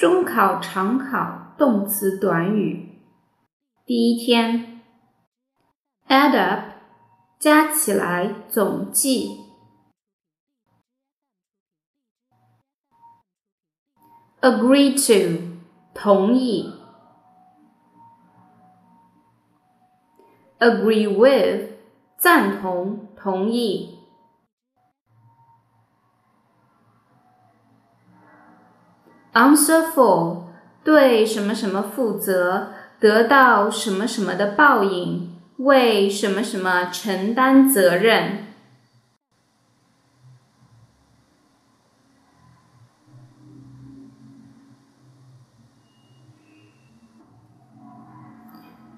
中考常考动词短语。第一天，add up，加起来，总计。agree to，同意。agree with，赞同，同意。Answer for 对什么什么负责，得到什么什么的报应，为什么什么承担责任。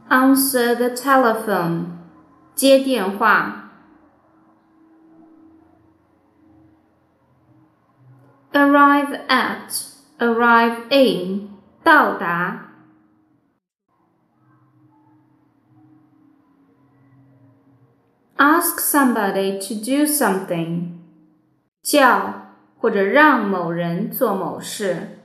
Answer the telephone 接电话。Arrive at arrive in 到达。Ask somebody to do something，叫或者让某人做某事。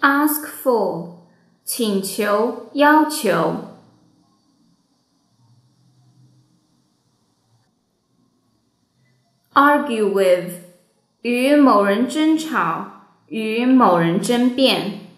Ask for，请求、要求。 Argue with 与某人争吵，与某人争辩。